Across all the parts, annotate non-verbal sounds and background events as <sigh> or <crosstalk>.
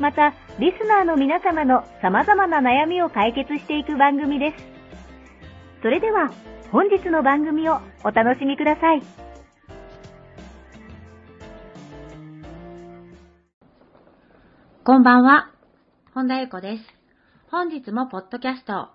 また、リスナーの皆様の様々な悩みを解決していく番組です。それでは、本日の番組をお楽しみください。こんばんは。本田裕子です。本日もポッドキャスト、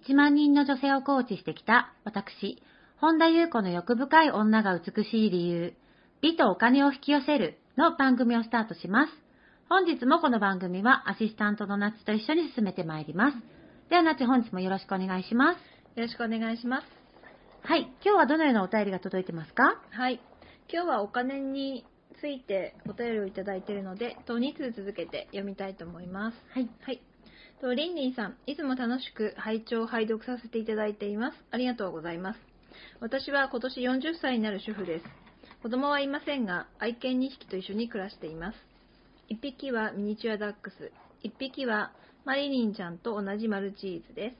1万人の女性をコーチしてきた私、本田裕子の欲深い女が美しい理由、美とお金を引き寄せるの番組をスタートします。本日もこの番組はアシスタントのナッチと一緒に進めてまいります。ではナッチ本日もよろしくお願いします。よろしくお願いします。はい。今日はどのようなお便りが届いてますか？はい。今日はお金についてお便りをいただいているので、と2通続けて読みたいと思います。はい。はい。と、リンリンさん、いつも楽しく拝聴、拝読させていただいています。ありがとうございます。私は今年40歳になる主婦です。子供はいませんが、愛犬2匹と一緒に暮らしています。1匹はミニチュアダックス、1匹はマリリンちゃんと同じマルチーズです。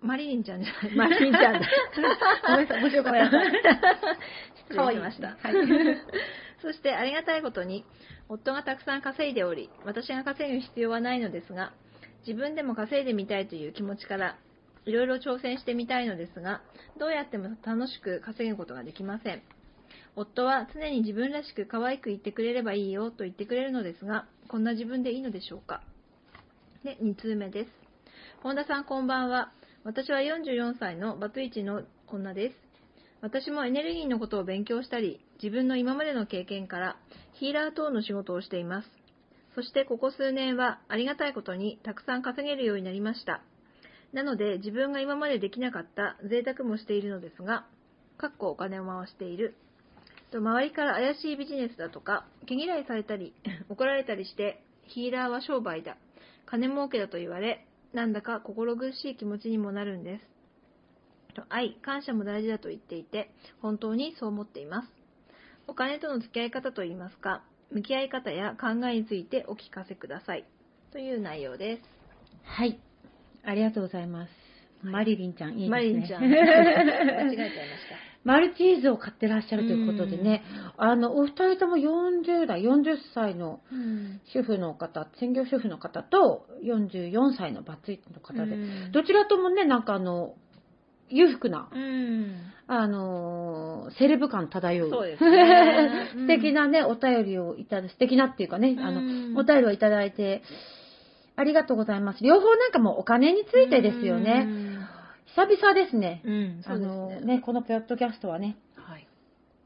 マリリンちゃんじゃない、マリリンちゃんだ。<laughs> ごめんなさい面白かった失礼しました。はい <laughs> そしてありがたいことに、夫がたくさん稼いでおり、私が稼ぐ必要はないのですが、自分でも稼いでみたいという気持ちから、いろいろ挑戦してみたいのですが、どうやっても楽しく稼ぐことができません。夫は常に自分らしく可愛く言ってくれればいいよと言ってくれるのですが、こんな自分でいいのでしょうか？で、2通目です。本田さんこんばんは。私は44歳のバツイチの女です。私もエネルギーのことを勉強したり、自分の今までの経験からヒーラー等の仕事をしています。そしてここ数年はありがたいことにたくさん稼げるようになりました。なので自分が今までできなかった贅沢もしているのですが、かっこお金を回している。と周りから怪しいビジネスだとか、毛嫌いされたり、<laughs> 怒られたりして、ヒーラーは商売だ、金儲けだと言われ、なんだか心苦しい気持ちにもなるんです。と愛、感謝も大事だと言っていて、本当にそう思っています。お金との付き合い方といいますか、向き合い方や考えについてお聞かせください。という内容です。はい。ありがとうございます。マリリンちゃん、いいですね。マリンちゃん、<laughs> 間違えちゃいました。マルチーズを買ってらっしゃるということでね、あの、お二人とも40代、40歳のうん。主婦の方、専業主婦の方と44歳のバツイチの方で、うん。どちらともね、なんかあの、裕福な、うん。あのーセレブ感漂う。そうですね。素敵なね、お便りをいただ、素敵なっていうかね、あの、うんお便りをいただいて、ありがとうございます。両方なんかもうお金についてですよね。久々ですね。うん。あそうですのね。ね、このポッドキャストはね、はい。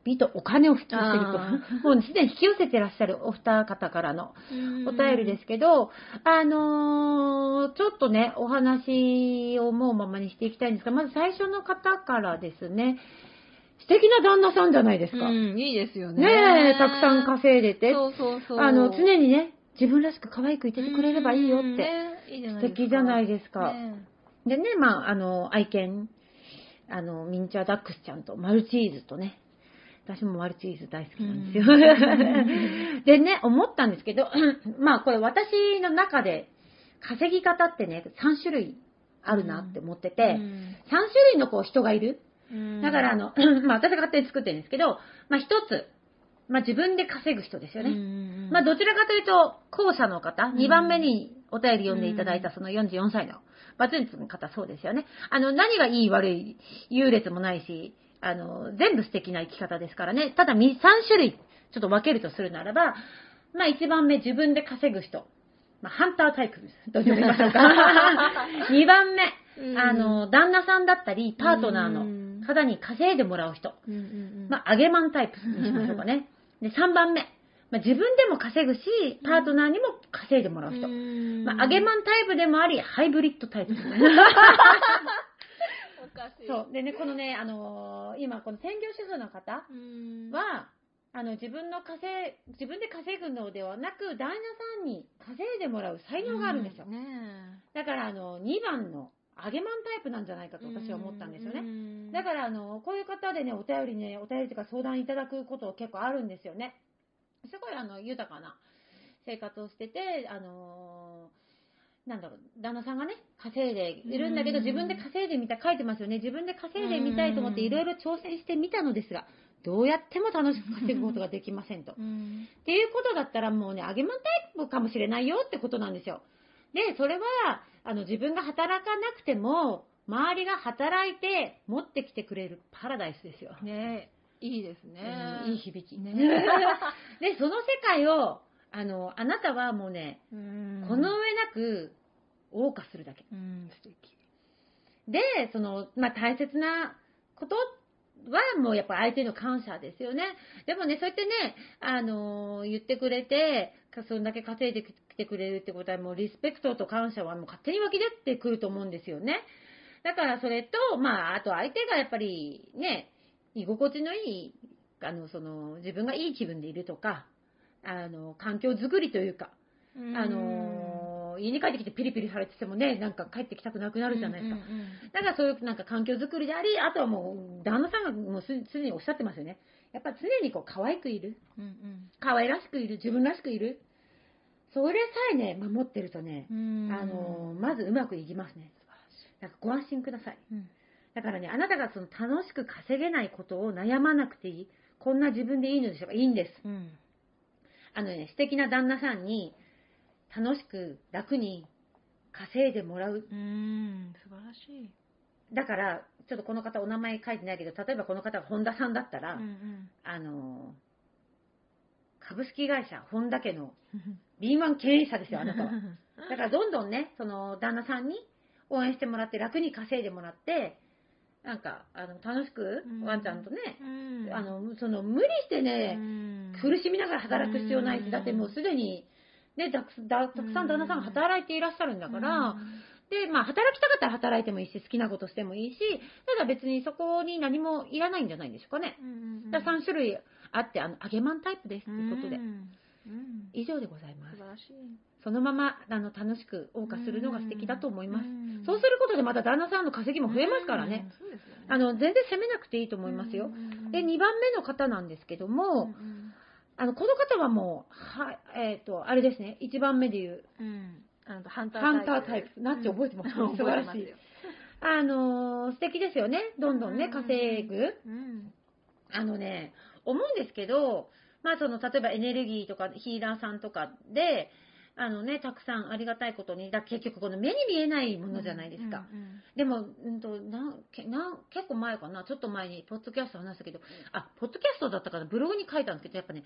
美とお金を引き寄せるあと。<laughs> もうすでに引き寄せてらっしゃるお二方からのお便りですけど、あのーちょっとね、お話を思うままにしていきたいんですが、まず最初の方からですね、素敵な旦那さんじゃないですか。うん、いいですよね。ねえ、たくさん稼いでて、そうそうそう。あの、常にね、自分らしく可愛くいててくれればいいよって。うんねいい素敵じゃないですかねでね、まあ、あの、愛犬、あの、ミニチュアダックスちゃんとマルチーズとね、私もマルチーズ大好きなんですよ。う <laughs> でね、思ったんですけど、<clears throat> まあこれ私の中で稼ぎ方ってね、3種類あるなって思ってて、3種類のこう人がいる。うんだからあの、<clears throat> まあ私が勝手に作ってるんですけど、まあ一つ、まあ自分で稼ぐ人ですよね。ねまあどちらかというと、後者の方、ん2番目にお便り読んでいただいたその44歳のバツイチの方、そうですよね。あの、何がいい悪い、優劣もないし、あの、全部素敵な生き方ですからね。ただ、3種類、ちょっと分けるとするならば、まあ一番目、自分で稼ぐ人。まあ、ハンタータイプと呼びましょうか。<laughs> 2番目、うんあの、旦那さんだったり、パートナーうんの方に稼いでもらう人。まあ、揚げマンタイプにしましょうかね。で、3番目、まあ、自分でも稼ぐし、パートナーにも稼いでもらう人。うんまあ、揚げマンタイプでもあり、ハイブリッドタイプ。<laughs> <laughs> そう。でね、このね、あのー今、この専業主婦の方うん。は、あの、自分の稼い、自分で稼ぐのではなく、旦那さんに稼いでもらう才能があるんですよ。ねだから、あの、2番の揚げマンタイプなんじゃないかと私は思ったんですよね。ねだから、あの、こういう方でね、お便りね、お便りとか相談いただくこと結構あるんですよね。すごい、あの、豊かな生活をしてて、あのーなんだろう、旦那さんがね、稼いでいるんだけど、うん自分で稼いでみたい、書いてますよね。自分で稼いでみたいと思ってうんいろいろ挑戦してみたのですが、どうやっても楽しく稼ぐことができませんと。うんっていうことだったらもうね、揚げまんタイプかもしれないよってことなんですよ。で、それは、あの、自分が働かなくても、周りが働いて持ってきてくれるパラダイスですよ。ねいいですね。うんいい響き。ね <laughs> で、その世界を、あの、あなたはもうね、うんこの上なく、謳歌するだけ。うん、素敵。で、その、まあ、大切なことはもうやっぱ相手の感謝ですよね。でもね、そうやってね、あのー言ってくれて、かそんだけ稼いできてくれるってことはもうリスペクトと感謝はもう勝手に湧き出てくると思うんですよね。だからそれと、まあ、あと相手がやっぱりね、居心地のいい、あの、その、自分がいい気分でいるとか、あの、環境づくりというか、あのー家に帰ってきてピリピリされててもね、なんか帰ってきたくなくなるじゃないですか。うんうんだからそういうなんか環境づくりであり、あとはもう、旦那さんがもうすすでにおっしゃってますよね。やっぱ常にこう可愛くいる。うん可愛らしくいる。自分らしくいる。それさえね、守ってるとね、あのーまずうまくいきますね。なんかご安心ください。うんだからね、あなたがその楽しく稼げないことを悩まなくていい。こんな自分でいいのでしょうかいいんです。うんあのね、素敵な旦那さんに楽しく楽に稼いでもらう。うん素晴らしい。だから、ちょっとこの方お名前書いてないけど、例えばこの方が本田さんだったら、うんうんあの、株式会社本田家の敏腕経営者ですよ、あなたは。<laughs> だからどんどんね、その旦那さんに応援してもらって、楽に稼いでもらって、なんか、あの、楽しくうん。ワンちゃんとね、うん。あの、その、無理してね、うん。苦しみながら働く必要ないし、うん。だってもうすでに、ね、たくだたくさん旦那さんが働いていらっしゃるんだから、で、まあ、働きたかったら働いてもいいし、好きなことしてもいいし、ただ別にそこに何もいらないんじゃないんでしょうかね。うんうんだから3種類あって、あの、揚げマンタイプですということで。う、んうん以上でございます素晴。らしい。そのまま、あの、楽しく謳歌するのが素敵だと思います。んそうすることでまた旦那さんの稼ぎも増えますからね。。あの、全然責めなくていいと思いますようん。うんうんで、2番目の方なんですけども、うんあの、この方はもう、はい、えっ、と、あれですね、1番目で言う、うんうんあのハンタータイプ。なって覚えてます、<laughs> 素晴らしい。。あのー素敵ですよね。どんどんね、うんうんうん稼ぐ。うんあのね、思うんですけど、まあその、例えばエネルギーとかヒーラーさんとかで、あのね、たくさんありがたいことに、だ結局この目に見えないものじゃないですか。うんうんでも、うんとなんけなん結構前かな、ちょっと前に、ポッドキャスト話したけど、あ、ポッドキャストだったかな、ブログに書いたんですけど、やっぱね、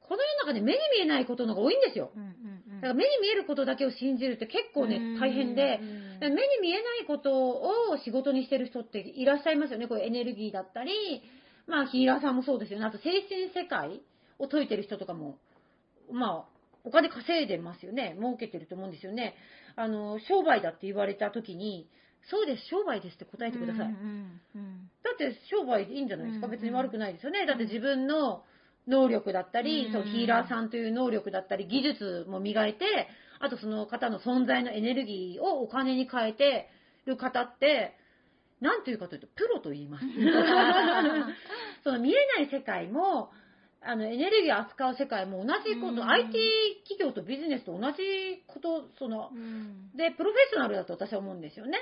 この世の中で目に見えないことのが多いんですよ。うんうんうんだから目に見えることだけを信じるって結構ね、大変で、うん目に見えないことを仕事にしてる人っていらっしゃいますよね。こういうエネルギーだったり、まあヒーラーさんもそうですよね。あと精神世界を解いてる人とかも、まあ、お金稼いでますよね。儲けてると思うんですよね。あの、商売だって言われた時に、そうです、商売ですって答えてください。うんうんうんだって商売いいんじゃないですか。うん別に悪くないですよね。だって自分の能力だったり、うんそうヒーラーさんという能力だったり、技術も磨いて、あとその方の存在のエネルギーをお金に変えてる方って、なんていうかというと、プロと言います。<laughs> その見えない世界も、あの、エネルギーを扱う世界も同じこと、うん IT 企業とビジネスと同じこと、その、うんで、プロフェッショナルだと私は思うんですよね。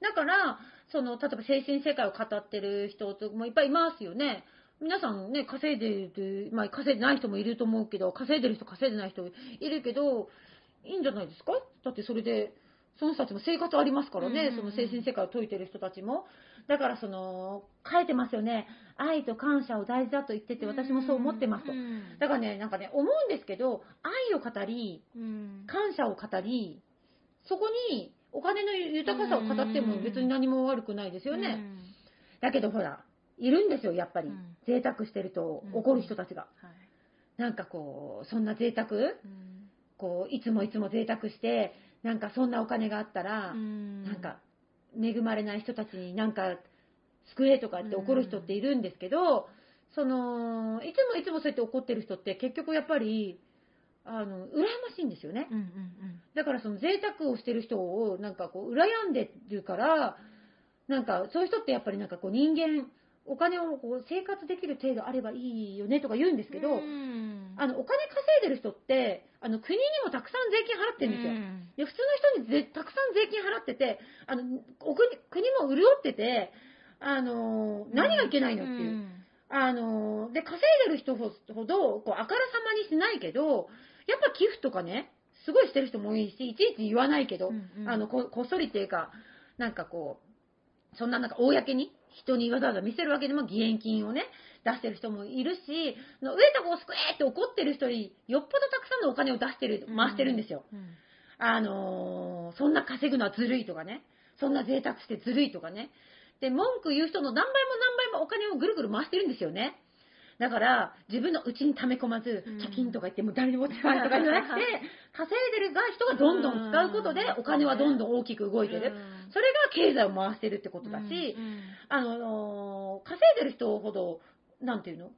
だから、その、例えば精神世界を語ってる人ともいっぱいいますよね。皆さんね、稼いでる、まあ、稼いでない人もいると思うけど、稼いでる人、稼いでない人いるけど、いいんじゃないですか？だってそれで、その人たちも生活ありますからね、うんうんうんその精神世界を説いてる人たちも。だからその、書いてますよね。愛と感謝を大事だと言ってて、私もそう思ってますと。うんだからね、なんかね、思うんですけど、愛を語り、うん感謝を語り、そこにお金の豊かさを語っても別に何も悪くないですよね。うんだけどほら、いるんですよ、やっぱり。うん贅沢してるとうん怒る人たちが。はいなんかこう、そんな贅沢？うんこう、いつもいつも贅沢して、なんかそんなお金があったら、うんなんか、恵まれない人たちになんか、救えとかって怒る人っているんですけど、その、いつもいつもそうやって怒ってる人って結局やっぱり、あの、羨ましいんですよね。うんうんだからその贅沢をしてる人をなんかこう、羨んでるから、なんかそういう人ってやっぱりなんかこう人間、お金をこう生活できる程度あればいいよねとか言うんですけど、うんあの、お金稼いでる人って、あの、国にもたくさん税金払ってるんですよ。うんで、普通の人にぜたくさん税金払ってて、あの、お国国も潤ってて、あの、何がいけないのっていう。んあの、で、稼いでる人ほど、こう、あからさまにしないけど、やっぱ寄付とかね、すごいしてる人も多いし、いちいち言わないけど、うんうんあのこ、こっそりっていうか、なんかこう、そんななんか公に人にわざわざ見せるわけでも義援金をね、出してる人もいるし、その上田を救えって怒ってる人によっぽどたくさんのお金を出してる、回してるんですよ。うんあのーそんな稼ぐのはずるいとかね、そんな贅沢してずるいとかね。で、文句言う人の何倍も何倍もお金をぐるぐる回してるんですよね。だから、自分のうちに溜め込まずうん、貯金とか言ってもう誰にも使わないとかじゃなくて、<laughs> 稼いでるが人がどんどん使うことでうんお金はどんどん大きく動いてる。うんそれが経済を回してるってことだしう、んあのー稼いでる人ほど、なんていうの？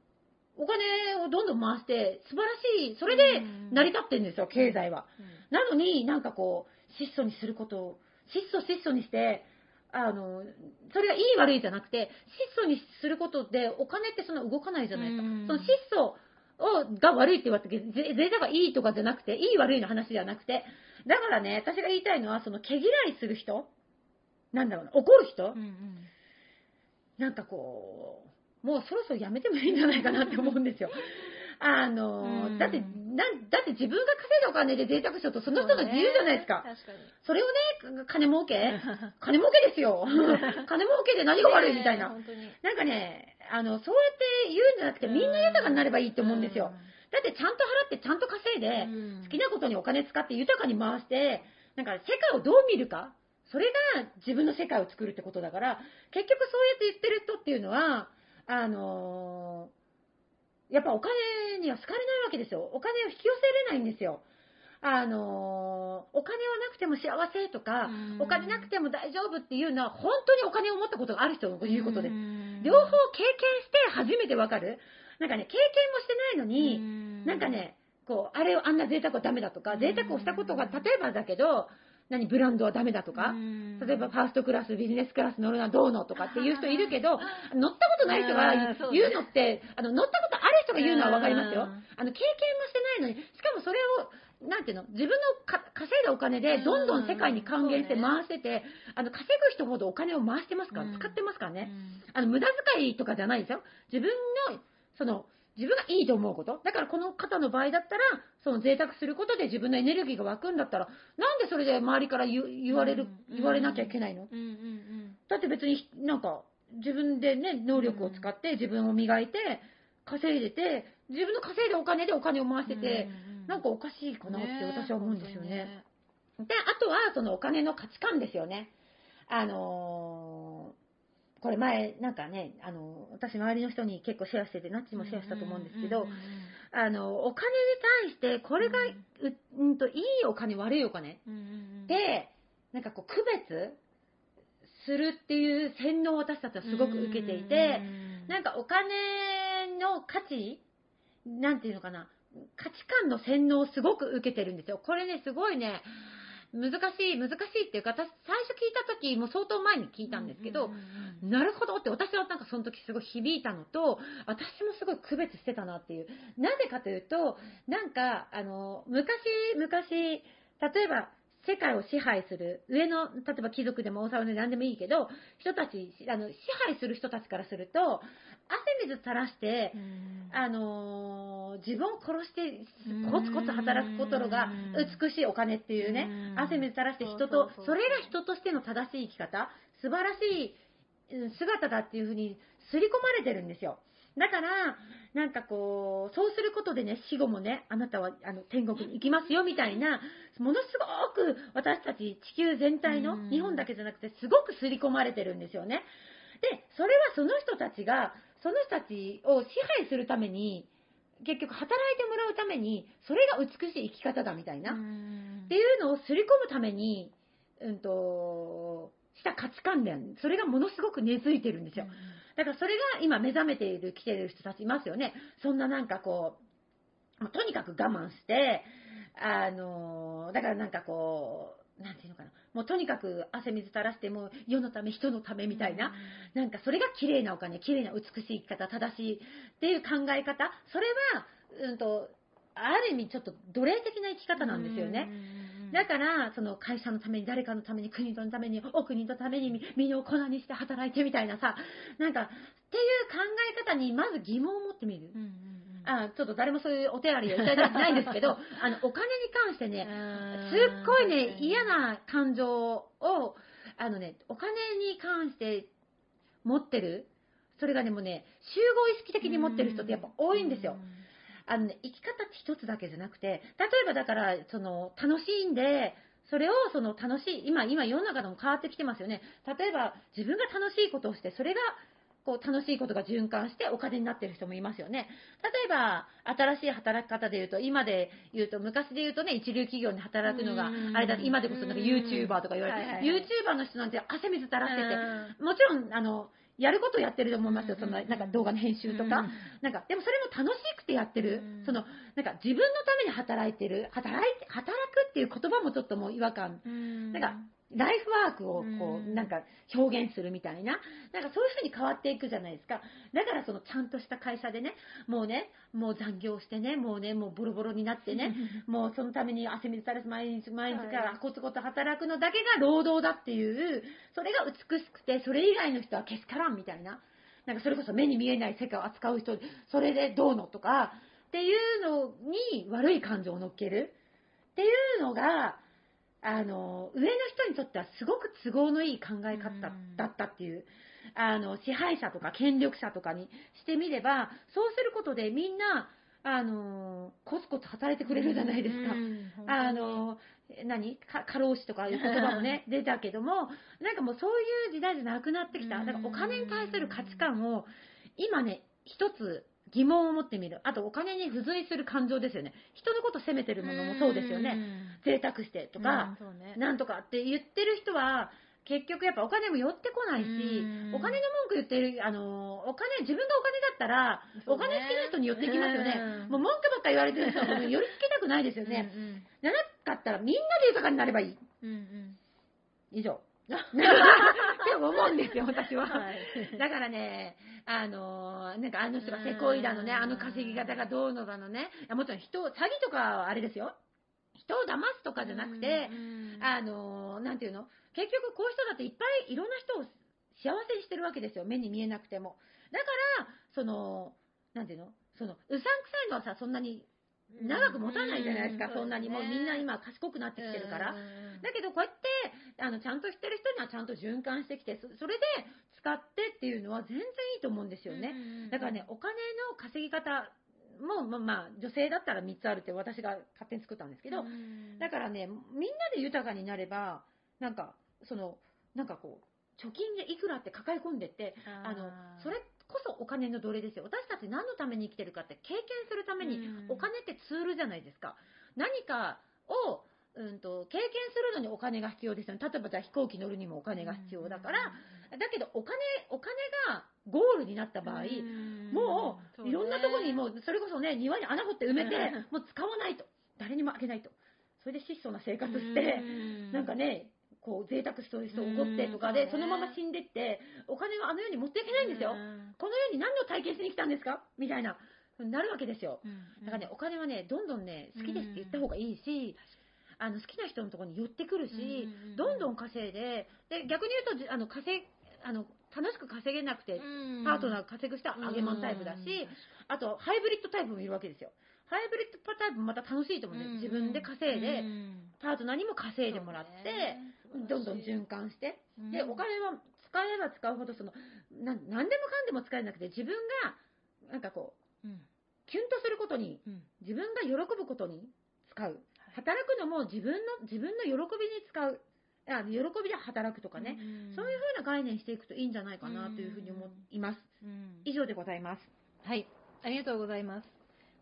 お金をどんどん回して、素晴らしい、それで成り立ってるんですよ、経済は。なのになんかこう、質素にすることを、質素質素にして、あの、それがいい悪いじゃなくて、質素にすることでお金ってそんな動かないじゃないですか。うん。その質素をが悪いって言われたけ贅沢がいいとかじゃなくて、いい悪いの話じゃなくて、だからね、私が言いたいのは、その毛嫌いする人なんだろうな、怒る人、うんうんなんかこう、もうそろそろやめてもいいんじゃないかなって思うんですよ。<laughs> あの、うんだって、なん、だって自分が稼いだお金で贅沢しようと、その人の自由じゃないですか。確かに。それをね、金儲け？<laughs> 金儲けですよ。<laughs> 金儲けで何が悪いみたいな。ね。なんかね、あの、そうやって言うんじゃなくて、みんな豊かになればいいって思うんですよ。だってちゃんと払って、ちゃんと稼いで、うん好きなことにお金使って豊かに回して、なんか世界をどう見るか、それが自分の世界を作るってことだから、結局そうやって言ってる人っていうのは、あのーやっぱお金には好かれないわけですよ。お金を引き寄せれないんですよ。あのーお金はなくても幸せとか、うんお金なくても大丈夫っていうのは、本当にお金を持ったことがある人の言うことで両方経験して初めてわかる。なんかね、経験もしてないのに、うんなんかね、こう、あれをあんな贅沢はダメだとか、うん贅沢をしたことが、例えばだけど、何、ブランドはダメだとか、うん。例えばファーストクラス、ビジネスクラス乗るのはどうのとかっていう人いるけど、乗ったことない人が言うのって、あの、乗ったことある人が言うのはわかりますよ。うん。あの、経験もしてないのに、しかもそれを、なんていうの、自分のか稼いだお金でどんどん世界に還元してうん回してて、あの、稼ぐ人ほどお金を回してますから、うん。使ってますからね。うん。あの、無駄遣いとかじゃないですよ。自分の、その、自分がいいと思うこと？だからこの方の場合だったら、その贅沢することで自分のエネルギーが湧くんだったら、なんでそれで周りから言われる、うん。言われなきゃいけないの？うんうんだって別になんか、自分でね、能力を使って自分を磨いて、稼いでて、自分の稼いだお金でお金を回してて、なんかおかしいかなって私は思うんですよね。で、あとは、そのお金の価値観ですよね。あのーこれ前、なんかね、あの、私周りの人に結構シェアしてて、ナッチもシェアしたと思うんですけど、あの、お金に対して、これが、ううんと、いいお金、悪いお金で、なんかこう、区別するっていう洗脳を私たちはすごく受けていて、なんかお金の価値なんていうのかな価値観の洗脳をすごく受けてるんですよ。これね、すごいね、難しい、難しいっていうか、私、最初聞いた時も相当前に聞いたんですけど、なるほどって私はなんかその時すごい響いたのと、私もすごい区別してたなっていう。なぜかというと、なんか、あの、昔、昔、例えば、世界を支配する、上の、例えば貴族でも王様でも何でもいいけど、人たち、あの、支配する人たちからすると、汗水垂らして、あのー自分を殺してコツコツ働くことが美しいお金っていうね、うん。汗水垂らして人とそれが人としての正しい生き方、素晴らしいうん姿だっていうふうに刷り込まれてるんですよ。だから、なんかこう、そうすることでね、死後もね、あなたはあの天国に行きますよみたいな、ものすごく私たち地球全体の、うん日本だけじゃなくて、すごく刷り込まれてるんですよね。で、それはその人たちが、その人たちを支配するために、結局働いてもらうために、それが美しい生き方だみたいな、っていうのを刷り込むために、うんと、した価値観念、それがものすごく根付いてるんですよ。だからそれが今目覚めている、来てる人たちいますよね。そんななんかこう、もうとにかく我慢して、あの、だからなんかこう、なんていうのかな。もうとにかく汗水垂らして、もう世のため、人のためみたいな。なんかそれが綺麗なお金、綺麗な美しい生き方、正しいっていう考え方。それは、うんと、ある意味ちょっと奴隷的な生き方なんですよね。だから、その会社のために、誰かのために、国のために、お国のために、身を粉にして働いてみたいなさ、なんか、っていう考え方にまず疑問を持ってみる。あちょっと誰もそういうお手洗いをいただいてないんですけど、<laughs> あの、お金に関してね、すっごいね、嫌な感情を、あのね、お金に関して持ってる、それがね、もうね、集合意識的に持ってる人ってやっぱ多いんですよ。あのね、生き方って一つだけじゃなくて、例えばだから、その、楽しんで、それをその楽しい、今、今世の中でも変わってきてますよね。例えば、自分が楽しいことをして、それが、こう、楽しいことが循環してお金になってる人もいますよね。例えば、新しい働き方で言うと、今で言うと、昔で言うとね、一流企業に働くのが、あれだ、今でこそなんか YouTuber とか言われて、はいはいはい YouTuber の人なんて汗水垂らしてて、もちろん、あの、やることをやってると思いますよ。その、なんか動画の編集とか。なんか、でもそれも楽しくてやってる。その、なんか自分のために働いてる。働いて、働くっていう言葉もちょっともう違和感。なんか、ライフワークをこう、うんなんか表現するみたいな。なんかそういう風に変わっていくじゃないですか。だからそのちゃんとした会社でね、もうね、もう残業してね、もうね、もうボロボロになってね、<laughs> もうそのために汗水垂らす毎日毎日からコツコツ働くのだけが労働だっていう、それが美しくて、それ以外の人はけしからんみたいな。なんかそれこそ目に見えない世界を扱う人、それでどうのとか、っていうのに悪い感情を乗っけるっていうのが、あの、上の人にとってはすごく都合のいい考え方だったっていう、あの、支配者とか権力者とかにしてみれば、そうすることでみんな、あの、コツコツ働いてくれるじゃないですか。あの、何か過労死とかいう言葉もね、出たけども、なんかもうそういう時代じゃなくなってきた。だからお金に対する価値観を、今ね、一つ疑問を持ってみる。あとお金に付随する感情ですよね。人のこと責めてるものもそうですよね。贅沢してとか、なんとかって言ってる人は、結局やっぱお金も寄ってこないしうん、お金の文句言ってる、あの、お金、自分がお金だったら、お金好きな人に寄ってきますよね。うんもう文句ばっか言われてる人は寄りつけたくないですよね。じ <laughs> ゃなかったらみんなで豊かになればいい。以上。<laughs> って思うんですよ、私は。だからね、あのーなんかあの人がせこいだのね、うんあの稼ぎ方がどうのだのね。もちろん人を、詐欺とかはあれですよ。人を騙すとかじゃなくて、あのーなんていうの？結局こういう人だっていっぱいいろんな人を幸せにしてるわけですよ。目に見えなくても。だから、その、なんていうの？その、うさんくさいのはさ、そんなに長く持たないじゃないですか。うんそんなにもうみんな今賢くなってきてるから。だけどこうやってあのちゃんとしてる人にはちゃんと循環してきてそそれで使ってっていうのは全然いいと思うんですよね。だからね、お金の稼ぎ方も、まあ、まあ、女性だったら3つあるって私が勝手に作ったんですけど、だからね、みんなで豊かになれば、なんか、その、なんかこう、貯金でいくらって抱え込んでって、あの、それこそお金の奴隷ですよ。私たち何のために生きてるかって経験するためにうん、お金ってツールじゃないですか。何かを、うんと、経験するのにお金が必要ですよね。例えばじゃあ飛行機乗るにもお金が必要だから、だけどお金、お金がゴールになった場合、もう、いろんなところにもう、それこそね、庭に穴掘って埋めてうん、もう使わないと。誰にもあげないと。それで質素な生活して、なんかね、こう、贅沢する人怒ってとかで、うんそのまま死んでって、お金はあの世に持っていけないんですよ。この世に何を体験しに来たんですか？みたいな、なるわけですよ。だからね、お金はね、どんどんね、好きですって言った方がいいし、あの好きな人のところに寄ってくるし、どんどん稼いで、で逆に言うとじあの稼いあの楽しく稼げなくて、パートナー稼ぐ人はあげまんタイプだし、あとハイブリッドタイプもいるわけですよ。ハイブリッドタイプもまた楽しいと思うんです。自分で稼いで、パートナーにも稼いでもらって、どんどん循環して、で、お金は使えば使うほど、その、な何でもかんでも使えなくて、自分が、なんかこう、キュンとすることに、自分が喜ぶことに使う。働くのも自分の、自分の喜びに使う。あ喜びで働くとかね、そういうふうな概念にしていくといいんじゃないかなというふうに思います。以上でございます。はい、ありがとうございます。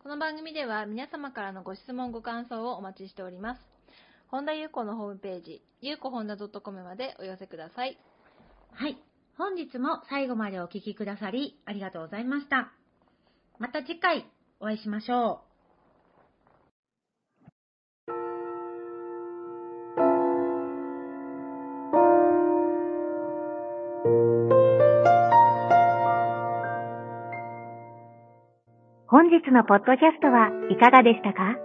この番組では皆様からのご質問、ご感想をお待ちしております。本田裕子のホームページ、ゆうこほんだ .com までお寄せください。はい。本日も最後までお聞きくださりありがとうございました。また次回お会いしましょう。本日のポッドキャストはいかがでしたか？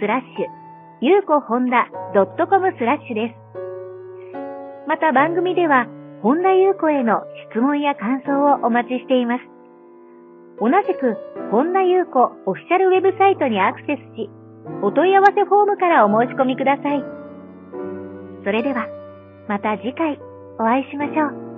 スラッシュゆうこほんだ .com スラッシュです。また番組では本田ゆう子への質問や感想をお待ちしています。同じく本田ゆう子オフィシャルウェブサイトにアクセスし、お問い合わせフォームからお申し込みください。それでは、また次回お会いしましょう。